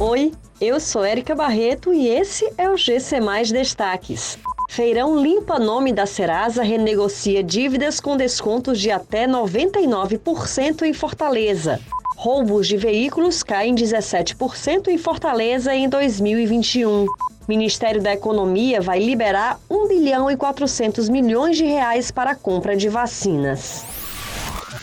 Oi, eu sou Érica Barreto e esse é o GC Mais Destaques. Feirão Limpa Nome da Serasa renegocia dívidas com descontos de até 99% em Fortaleza. Roubos de veículos caem 17% em Fortaleza em 2021. Ministério da Economia vai liberar 1 bilhão e 400 milhões de reais para a compra de vacinas.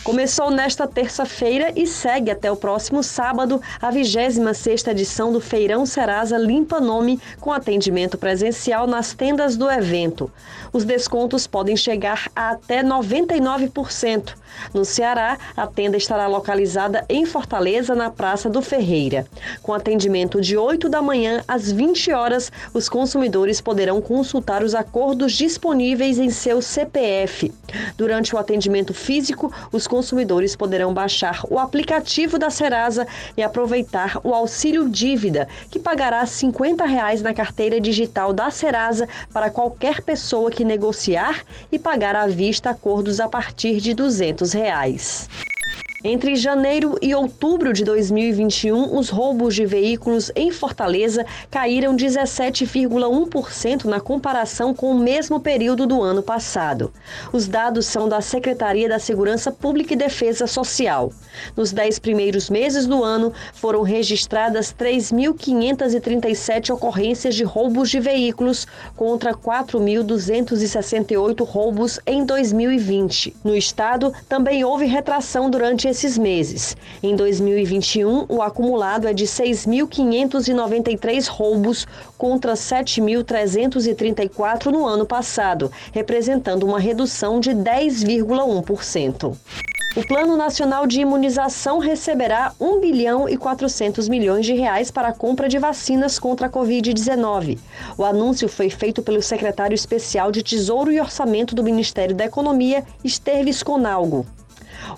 Começou nesta terça-feira e segue até o próximo sábado a 26ª edição do Feirão Serasa Limpa Nome com atendimento presencial nas tendas do evento. Os descontos podem chegar a até 99%. No Ceará, a tenda estará localizada em Fortaleza, na Praça do Ferreira. Com atendimento de 8 da manhã às 20 horas, os consumidores poderão consultar os acordos disponíveis em seu CPF. Durante o atendimento físico, os consumidores poderão baixar o aplicativo da Serasa e aproveitar o auxílio dívida, que pagará 50 reais na carteira digital da Serasa para qualquer pessoa que negociar e pagar à vista acordos a partir de 200 reais. Entre janeiro e outubro de 2021, os roubos de veículos em Fortaleza caíram 17,1% na comparação com o mesmo período do ano passado. Os dados são da Secretaria da Segurança Pública e Defesa Social. Nos dez primeiros meses do ano, foram registradas 3.537 ocorrências de roubos de veículos contra 4.268 roubos em 2020. No estado, também houve retração durante esses meses. Em 2021, o acumulado é de 6.593 roubos contra 7.334 no ano passado, representando uma redução de 10,1%. O Plano Nacional de Imunização receberá 1 bilhão e 400 milhões de reais para a compra de vacinas contra a Covid-19. O anúncio foi feito pelo secretário especial de Tesouro e Orçamento do Ministério da Economia, Esteves Conalgo.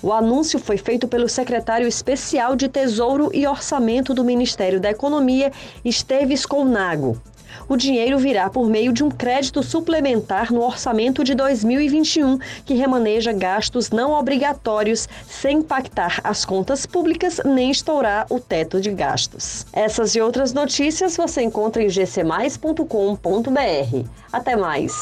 O anúncio foi feito pelo secretário especial de Tesouro e Orçamento do Ministério da Economia, Esteves Colnago. O dinheiro virá por meio de um crédito suplementar no orçamento de 2021, que remaneja gastos não obrigatórios sem impactar as contas públicas nem estourar o teto de gastos. Essas e outras notícias você encontra em gcmais.com.br. Até mais!